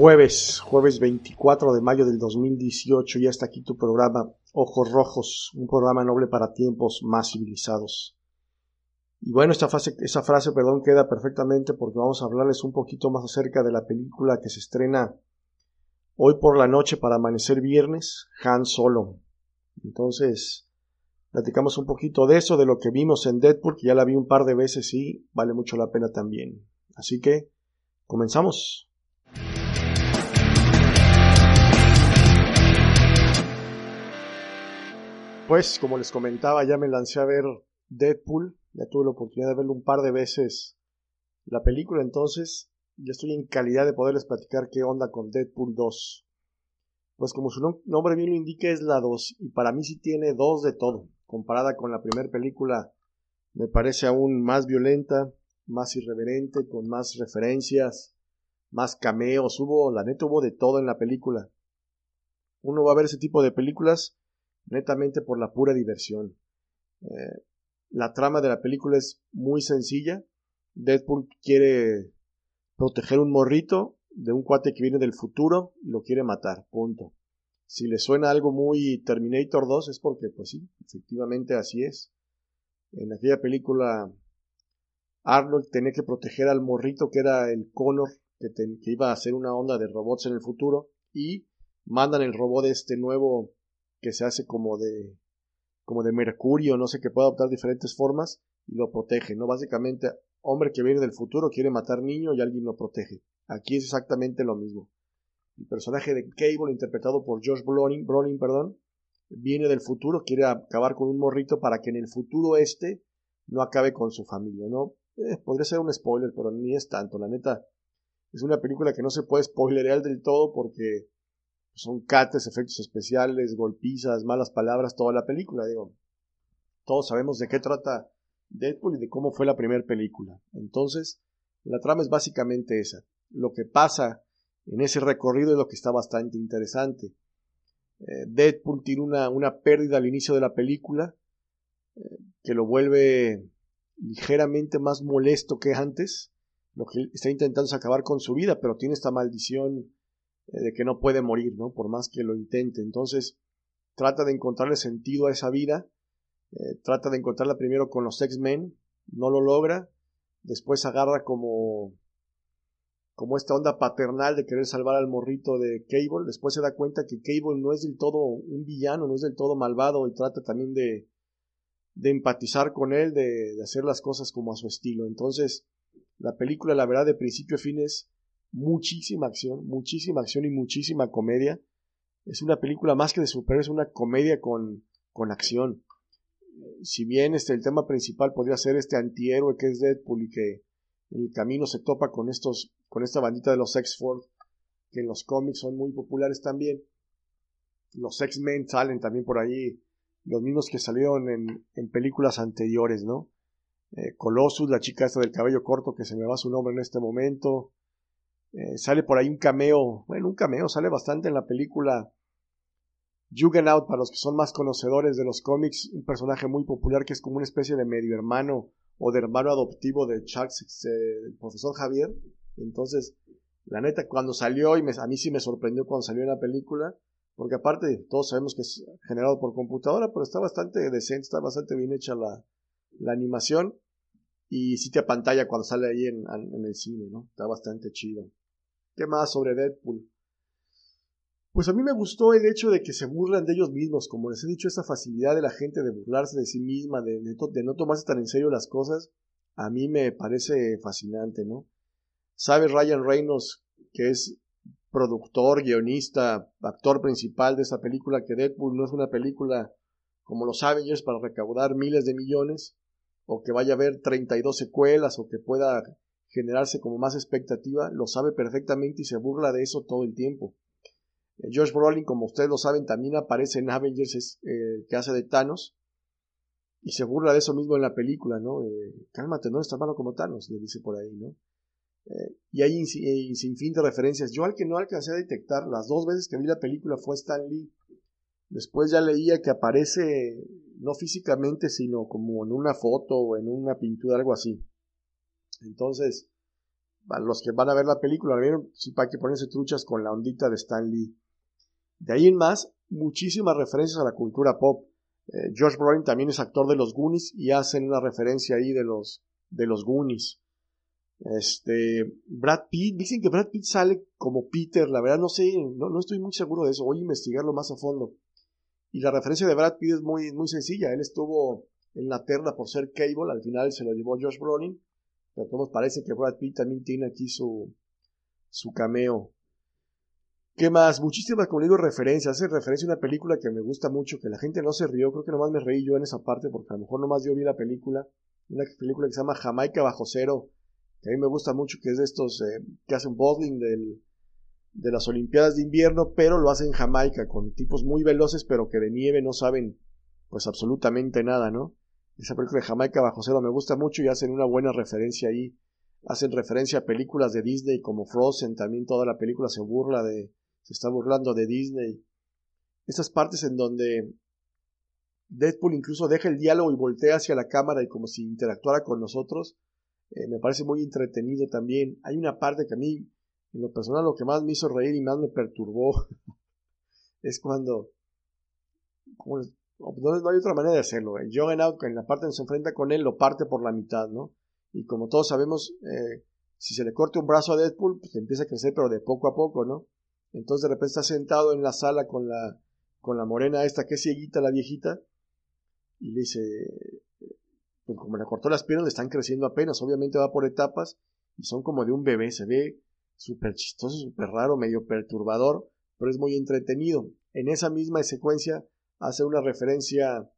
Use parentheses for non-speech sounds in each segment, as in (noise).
Jueves, jueves 24 de mayo del 2018, ya está aquí tu programa Ojos Rojos, un programa noble para tiempos más civilizados. Y bueno, esta frase, esa frase, perdón, queda perfectamente porque vamos a hablarles un poquito más acerca de la película que se estrena hoy por la noche para amanecer viernes, Han Solo. Entonces, platicamos un poquito de eso, de lo que vimos en Deadpool, que ya la vi un par de veces y vale mucho la pena también. Así que, comenzamos. Pues, como les comentaba, ya me lancé a ver Deadpool, ya tuve la oportunidad de verlo un par de veces la película, entonces ya estoy en calidad de poderles platicar qué onda con Deadpool 2. Pues como su nombre bien lo indica es la 2 y para mí sí tiene dos de todo. Comparada con la primera película me parece aún más violenta, más irreverente, con más referencias, más cameos, hubo, la neta hubo de todo en la película. Uno va a ver ese tipo de películas netamente por la pura diversión. Eh, la trama de la película es muy sencilla. Deadpool quiere proteger un morrito de un cuate que viene del futuro y lo quiere matar, punto. Si le suena algo muy Terminator 2 es porque, pues sí, efectivamente así es. En aquella película Arnold tenía que proteger al morrito que era el Connor, que, que iba a hacer una onda de robots en el futuro, y mandan el robot de este nuevo que se hace como de como de mercurio, no sé, que puede adoptar diferentes formas y lo protege, ¿no? Básicamente, hombre que viene del futuro quiere matar niño y alguien lo protege. Aquí es exactamente lo mismo. El personaje de Cable, interpretado por Josh Brolin, Brolin perdón, viene del futuro, quiere acabar con un morrito para que en el futuro este no acabe con su familia, ¿no? Eh, podría ser un spoiler, pero ni es tanto, la neta. Es una película que no se puede spoilerear del todo porque son cates, efectos especiales, golpizas, malas palabras, toda la película, digo. Todos sabemos de qué trata Deadpool y de cómo fue la primera película. Entonces, la trama es básicamente esa. Lo que pasa en ese recorrido es lo que está bastante interesante. Eh, Deadpool tiene una, una, pérdida al inicio de la película eh, que lo vuelve ligeramente más molesto que antes. Lo que está intentando es acabar con su vida, pero tiene esta maldición de que no puede morir, ¿no? Por más que lo intente. Entonces, trata de encontrarle sentido a esa vida, eh, trata de encontrarla primero con los X-Men, no lo logra, después agarra como como esta onda paternal de querer salvar al morrito de Cable, después se da cuenta que Cable no es del todo un villano, no es del todo malvado y trata también de, de empatizar con él, de, de hacer las cosas como a su estilo. Entonces, la película, la verdad, de principio a fin es muchísima acción, muchísima acción y muchísima comedia. Es una película más que de superhéroes, es una comedia con, con acción. Si bien este, el tema principal podría ser este antihéroe que es Deadpool y que en el camino se topa con estos, con esta bandita de los X-Force, que en los cómics son muy populares también. Los X-Men salen también por ahí, los mismos que salieron en, en películas anteriores, ¿no? Eh, Colossus, la chica esta del cabello corto, que se me va su nombre en este momento. Eh, sale por ahí un cameo, bueno, un cameo, sale bastante en la película Juggernaut, para los que son más conocedores de los cómics, un personaje muy popular que es como una especie de medio hermano o de hermano adoptivo de Charles, eh, el profesor Javier. Entonces, la neta, cuando salió, y a mí sí me sorprendió cuando salió en la película, porque aparte todos sabemos que es generado por computadora, pero está bastante decente, está bastante bien hecha la, la animación y sí te pantalla cuando sale ahí en, en el cine, ¿no? Está bastante chido. ¿Qué más sobre Deadpool? Pues a mí me gustó el hecho de que se burlan de ellos mismos, como les he dicho, esa facilidad de la gente de burlarse de sí misma, de, de, no tomarse tan en serio las cosas, a mí me parece fascinante, ¿no? Sabe Ryan Reynolds, que es productor, guionista, actor principal de esa película, que Deadpool no es una película como los Avengers para recaudar miles de millones, o que vaya a haber 32 secuelas, o que pueda generarse como más expectativa, lo sabe perfectamente y se burla de eso todo el tiempo. Josh Brolin, como ustedes lo saben, también aparece en Avengers, es, eh, que hace de Thanos, y se burla de eso mismo en la película, ¿no? Cálmate, no tan malo como Thanos, le dice por ahí, ¿no? Eh, y hay eh, sin fin de referencias. Yo al que no alcancé a detectar, las dos veces que vi la película fue Stan Lee. Después ya leía que aparece, no físicamente, sino como en una foto o en una pintura, algo así. Entonces, los que van a ver la película, ¿vieron? Sí, para que ponerse truchas con la ondita de Stan Lee. De ahí en más, muchísimas referencias a la cultura pop. Eh, George Brolin también es actor de los Goonies y hacen una referencia ahí de los, de los Goonies. Este, Brad Pitt, dicen que Brad Pitt sale como Peter, la verdad no sé, no, no estoy muy seguro de eso, voy a investigarlo más a fondo. Y la referencia de Brad Pitt es muy, muy sencilla, él estuvo en la terna por ser Cable, al final se lo llevó Josh Brolin, pero todos parece que Brad Pitt también tiene aquí su, su cameo. ¿Qué más? Muchísimas, como digo, referencias. Hace referencia a una película que me gusta mucho, que la gente no se rió. Creo que nomás me reí yo en esa parte, porque a lo mejor nomás yo vi la película. Una película que se llama Jamaica Bajo Cero, que a mí me gusta mucho, que es de estos eh, que hacen bowling del, de las Olimpiadas de invierno, pero lo hacen en Jamaica, con tipos muy veloces, pero que de nieve no saben, pues absolutamente nada, ¿no? Esa película de Jamaica Bajo Cero me gusta mucho y hacen una buena referencia ahí. Hacen referencia a películas de Disney como Frozen, también toda la película se burla de, se está burlando de Disney. Estas partes en donde Deadpool incluso deja el diálogo y voltea hacia la cámara y como si interactuara con nosotros, eh, me parece muy entretenido también. Hay una parte que a mí, en lo personal, lo que más me hizo reír y más me perturbó (laughs) es cuando... no, hay otra manera de hacerlo. El Out en la parte donde se enfrenta con él, lo parte por la mitad, ¿no? Y como todos sabemos, eh, si se le corta un brazo a Deadpool, pues empieza a crecer, pero de poco a poco, ¿no? Entonces de repente está sentado en la sala con la, con la morena esta que es cieguita, la viejita, y le dice, pues como le cortó las piernas, le están creciendo apenas, obviamente va por etapas, y son como de un bebé, se ve súper chistoso, súper raro, medio perturbador, pero es muy entretenido. En esa misma secuencia hace una referencia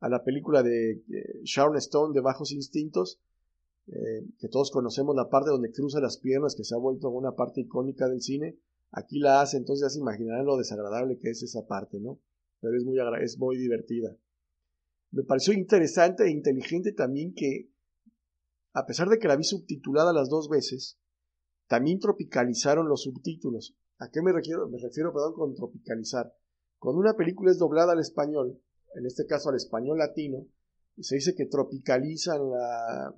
a la película de eh, Sharon Stone de Bajos Instintos, eh, que todos conocemos la parte donde cruza las piernas, que se ha vuelto una parte icónica del cine, Aquí la hace, entonces ya se imaginarán lo desagradable que es esa parte, ¿no? Pero es muy, es muy divertida. Me pareció interesante e inteligente también que, a pesar de que la vi subtitulada las dos veces, también tropicalizaron los subtítulos. ¿A qué me refiero? Me refiero, perdón, con tropicalizar. Cuando una película es doblada al español, en este caso al español latino, se dice que tropicalizan la,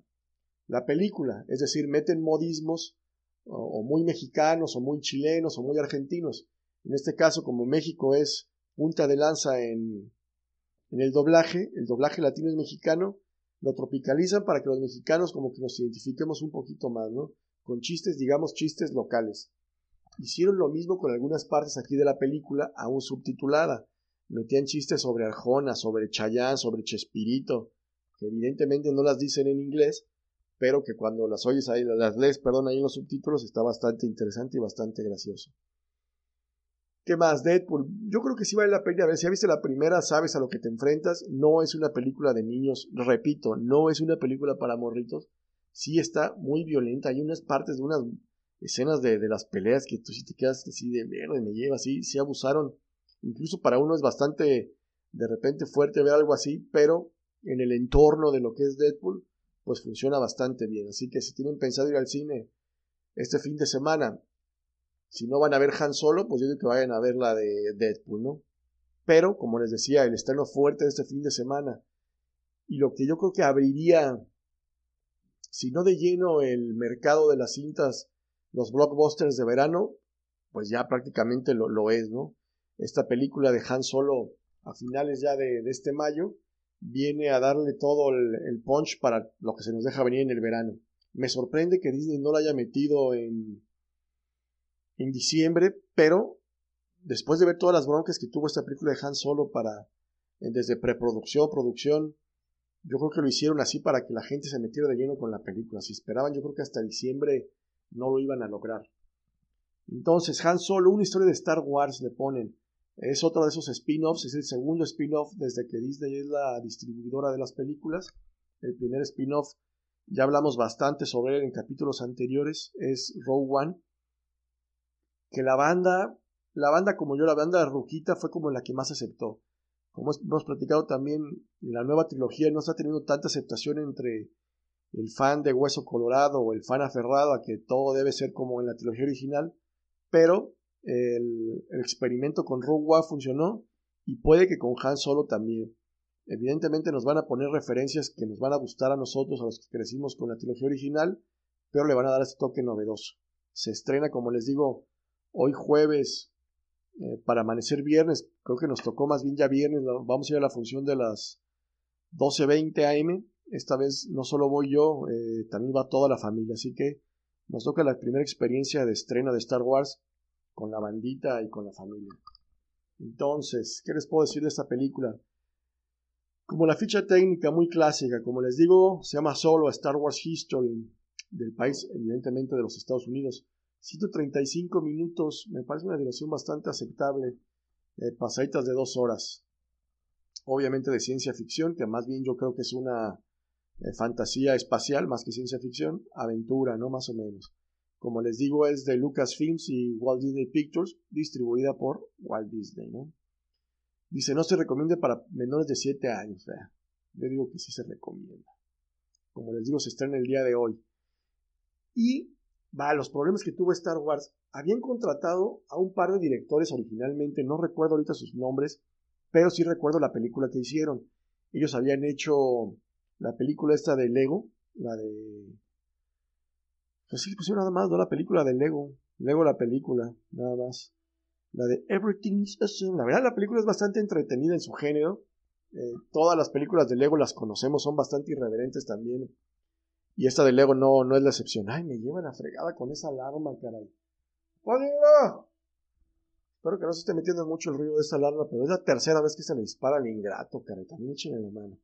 la película, es decir, meten modismos o, muy mexicanos o muy chilenos o muy argentinos. En este caso, como México es punta de lanza en, en el doblaje, el doblaje latino es mexicano, lo tropicalizan para que los mexicanos como que nos identifiquemos un poquito más, ¿no? Con chistes, digamos, chistes locales. Hicieron lo mismo con algunas partes aquí de la película, aún subtitulada. Metían chistes sobre Arjona, sobre Chayán, sobre Chespirito, que evidentemente no las dicen en inglés, pero que cuando las oyes ahí, las lees, perdón, ahí en los subtítulos, está bastante interesante y bastante gracioso. ¿Qué más? Deadpool. Yo creo que sí vale la pena. A ver, si ya viste la primera, sabes a lo que te enfrentas. No es una película de niños. Repito, no es una película para morritos. Sí está muy violenta. Hay unas partes de unas escenas de, las peleas que tú sí te quedas así de verde, me lleva así. Sí abusaron. Incluso para uno es bastante de repente fuerte ver algo así, pero en el entorno de lo que es Deadpool, pues funciona bastante bien. Así que si tienen pensado ir al cine este fin de semana, si no van a ver Han Solo, pues yo digo que vayan a ver la de Deadpool, ¿no? Pero, como les decía, el estreno fuerte de este fin de semana y lo que yo creo que abriría, si no de lleno el mercado de las cintas, los blockbusters de verano, pues ya prácticamente lo, es, ¿no? Esta película de Han Solo a finales ya de este mayo, viene a darle todo el, punch para lo que se nos deja venir en el verano. Me sorprende que Disney no lo haya metido en, en diciembre, pero después de ver todas las broncas que tuvo esta película de Han Solo para, desde preproducción, producción, yo creo que lo hicieron así para que la gente se metiera de lleno con la película. Si esperaban, yo creo que hasta diciembre no lo iban a lograr. Entonces, Han Solo, una historia de Star Wars le ponen. Es otro de esos spin-offs, es el segundo spin-off desde que Disney es la distribuidora de las películas. El primer spin-off, ya hablamos bastante sobre él en capítulos anteriores, es Rogue One. Que la banda, la banda como yo, la banda Ruquita fue como la que más aceptó. Como hemos platicado también, la nueva trilogía no está teniendo tanta aceptación entre el fan de Hueso Colorado o el fan aferrado a que todo debe ser como en la trilogía original, pero el, experimento con Rogue One funcionó y puede que con Han Solo también. Evidentemente nos van a poner referencias que nos van a gustar a nosotros, a los que crecimos con la trilogía original, pero le van a dar ese toque novedoso. Se estrena, como les digo, hoy jueves eh, para amanecer viernes. Creo que nos tocó más bien ya viernes. Vamos a ir a la función de las 12.20 am. Esta vez no solo voy yo, eh, también va toda la familia. Así que nos toca la primera experiencia de estreno de Star Wars con la bandita y con la familia. Entonces, ¿qué les puedo decir de esta película? Como la ficha técnica muy clásica, como les digo, se llama solo Star Wars History del país, evidentemente de los Estados Unidos. 135 minutos, me parece una duración bastante aceptable, eh, pasaditas de dos horas. Obviamente de ciencia ficción, que más bien yo creo que es una eh, fantasía espacial más que ciencia ficción, aventura, ¿no? Más o menos. Como les digo, es de Lucasfilms y Walt Disney Pictures, distribuida por Walt Disney, ¿no? Dice, no se recomienda para menores de 7 años. Yo digo que sí se recomienda. Como les digo, se estrena el día de hoy. Y, va, los problemas que tuvo Star Wars. Habían contratado a un par de directores originalmente, no recuerdo ahorita sus nombres, pero sí recuerdo la película que hicieron. Ellos habían hecho la película esta de Lego, la de pues sí, pusieron nada más, no la película de Lego. Lego la película, nada más. La de Everything is Awesome. La verdad, la película es bastante entretenida en su género. Eh, todas las películas de Lego las conocemos, son bastante irreverentes también. Y esta de Lego no, no es la excepción. Ay, me lleva la fregada con esa alarma, caray. Espero que no se esté metiendo mucho el ruido de esa alarma, pero es la tercera vez que se le dispara al ingrato, caray. También en la mano.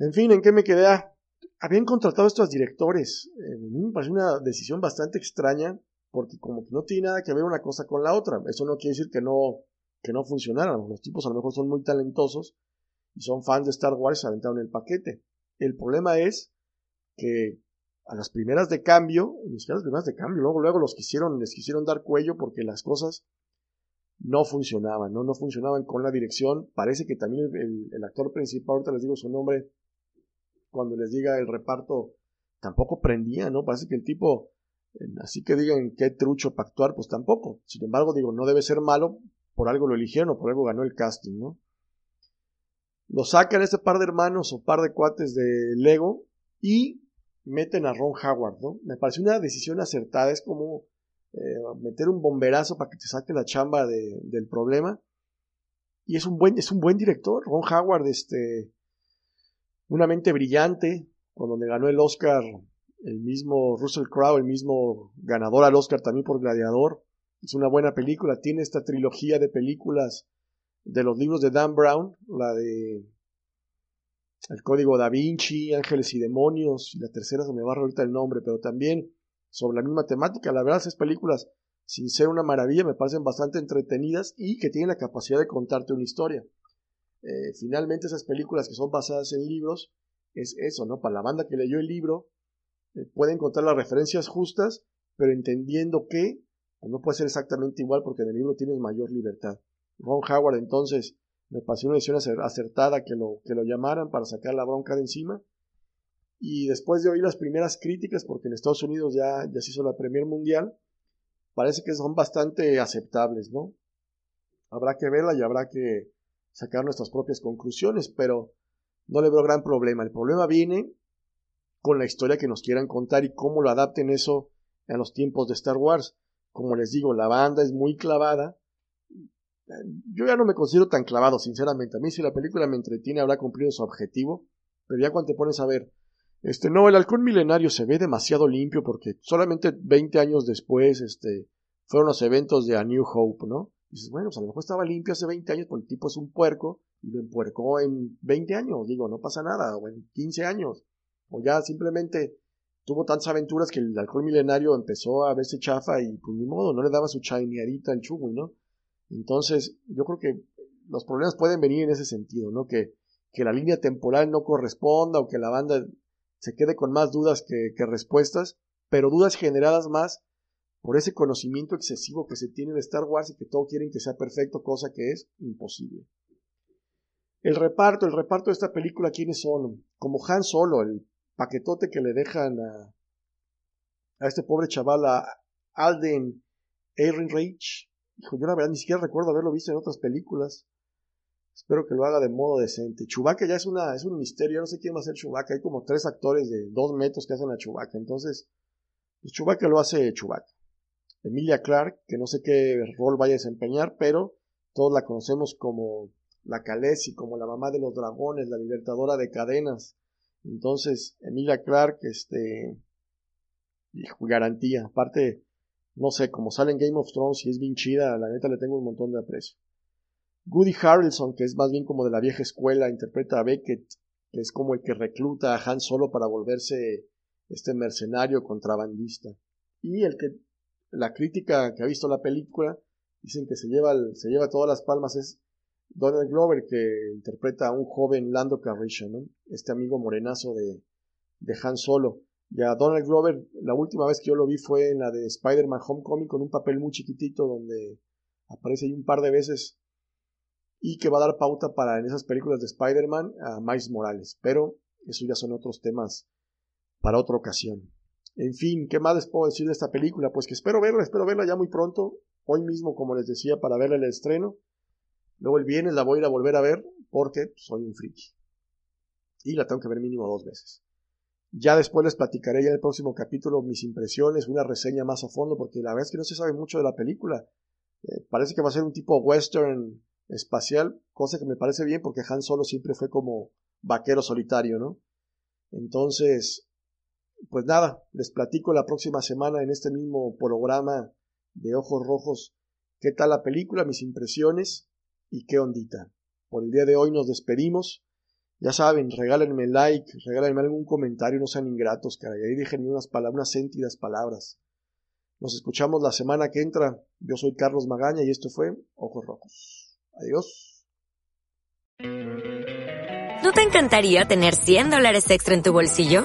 En fin, ¿en qué me quedé? Ah, habían contratado a estos directores. Eh, a mí me parece una decisión bastante extraña porque como que no tiene nada que ver una cosa con la otra. Eso no quiere decir que no, que no funcionaran. Los tipos a lo mejor son muy talentosos y son fans de Star Wars y se aventaron el paquete. El problema es que a las primeras de cambio, ni las primeras de cambio, luego, luego los quisieron, les quisieron dar cuello porque las cosas no funcionaban, ¿no? No funcionaban con la dirección. Parece que también el, el actor principal, ahorita les digo su nombre, cuando les diga el reparto, tampoco prendía, ¿no? Parece que el tipo, así que digan qué trucho para actuar, pues tampoco. Sin embargo, digo, no debe ser malo, por algo lo eligieron o por algo ganó el casting, ¿no? Lo sacan este par de hermanos o par de cuates de Lego y meten a Ron Howard, ¿no? Me parece una decisión acertada, es como eh, meter un bomberazo para que te saque la chamba del problema. Y es un buen, es un buen director, Ron Howard, este, una mente brillante, cuando le ganó el Oscar el mismo Russell Crowe, el mismo ganador al Oscar también por Gladiador. Es una buena película, tiene esta trilogía de películas de los libros de Dan Brown, la de El Código da Vinci, Ángeles y Demonios, y la tercera se me va ahorita el nombre, pero también sobre la misma temática. La verdad, esas películas, sin ser una maravilla, me parecen bastante entretenidas y que tienen la capacidad de contarte una historia. Eh, finalmente esas películas que son basadas en libros, es eso, ¿no? Para la banda que leyó el libro, eh, puede encontrar las referencias justas, pero entendiendo que pues, no puede ser exactamente igual porque en el libro tienes mayor libertad. Ron Howard entonces me pareció una decisión acertada que lo, que lo llamaran para sacar la bronca de encima. Y después de oír las primeras críticas, porque en Estados Unidos ya, ya se hizo la Premier Mundial, parece que son bastante aceptables, ¿no? Habrá que verla y habrá que, sacar nuestras propias conclusiones, pero no le veo gran problema. El problema viene con la historia que nos quieran contar y cómo lo adapten eso a los tiempos de Star Wars. Como les digo, la banda es muy clavada. Yo ya no me considero tan clavado, sinceramente. A mí si la película me entretiene habrá cumplido su objetivo, pero ya cuando te pones a ver, este, no, el halcón milenario se ve demasiado limpio porque solamente 20 años después, este, fueron los eventos de A New Hope, ¿no? Dices, bueno, pues a lo mejor estaba limpio hace 20 años, porque el tipo es un puerco y lo empuercó en 20 años, digo, no pasa nada, o en 15 años, o ya simplemente tuvo tantas aventuras que el alcohol milenario empezó a verse chafa y pues ni modo, no le daba su chaineadita al chugui, ¿no? Entonces, yo creo que los problemas pueden venir en ese sentido, ¿no? Que, que la línea temporal no corresponda o que la banda se quede con más dudas que respuestas, pero dudas generadas más por ese conocimiento excesivo que se tiene de Star Wars y que todos quieren que sea perfecto, cosa que es imposible. El reparto, el reparto de esta película, ¿quiénes son? Como Han Solo, el paquetote que le dejan a, a este pobre chaval, a Alden Ehrenreich. Hijo, yo la verdad ni siquiera recuerdo haberlo visto en otras películas. Espero que lo haga de modo decente. Chewbacca ya es, una, es un misterio, no sé quién va a ser Chewbacca. Hay como tres actores de dos metros que hacen a Chewbacca. Entonces, pues Chewbacca lo hace Chewbacca. Emilia Clark, que no sé qué rol vaya a desempeñar, pero todos la conocemos como la Khaleesi, como la mamá de los dragones, la libertadora de cadenas. Entonces, Emilia Clark, este, garantía. Aparte, no sé, como sale en Game of Thrones y es bien chida, la neta le tengo un montón de aprecio. Goody Harrelson, que es más bien como de la vieja escuela, interpreta a Beckett, que es como el que recluta a Han Solo para volverse este mercenario contrabandista. Y el que la crítica que ha visto la película dicen que se lleva, se lleva todas las palmas es Donald Glover que interpreta a un joven Lando Calrissian, ¿no? este amigo morenazo de, de Han Solo. Y a Donald Glover, la última vez que yo lo vi fue en la de Spider-Man Homecoming con un papel muy chiquitito donde aparece ahí un par de veces y que va a dar pauta para en esas películas de Spider-Man a Miles Morales. Pero eso ya son otros temas para otra ocasión. En fin, ¿qué más les puedo decir de esta película? Pues que espero verla, espero verla ya muy pronto, hoy mismo, como les decía, para verla el estreno. Luego el viernes la voy a ir a volver a ver porque soy un friki. Y la tengo que ver mínimo dos veces. Ya después les platicaré ya en el próximo capítulo mis impresiones, una reseña más a fondo, porque la verdad es que no se sabe mucho de la película. Eh, parece que va a ser un tipo western espacial, cosa que me parece bien porque Han Solo siempre fue como vaquero solitario, ¿no? Entonces, pues nada, les platico la próxima semana en este mismo programa de Ojos Rojos qué tal la película, mis impresiones y qué ondita. Por el día de hoy nos despedimos. Ya saben, regálenme like, regálenme algún comentario, no sean ingratos, caray. Ahí déjenme unas palabras, unas sentidas palabras. Nos escuchamos la semana que entra. Yo soy Carlos Magaña y esto fue Ojos Rojos. Adiós. ¿No te encantaría tener 100 dólares extra en tu bolsillo?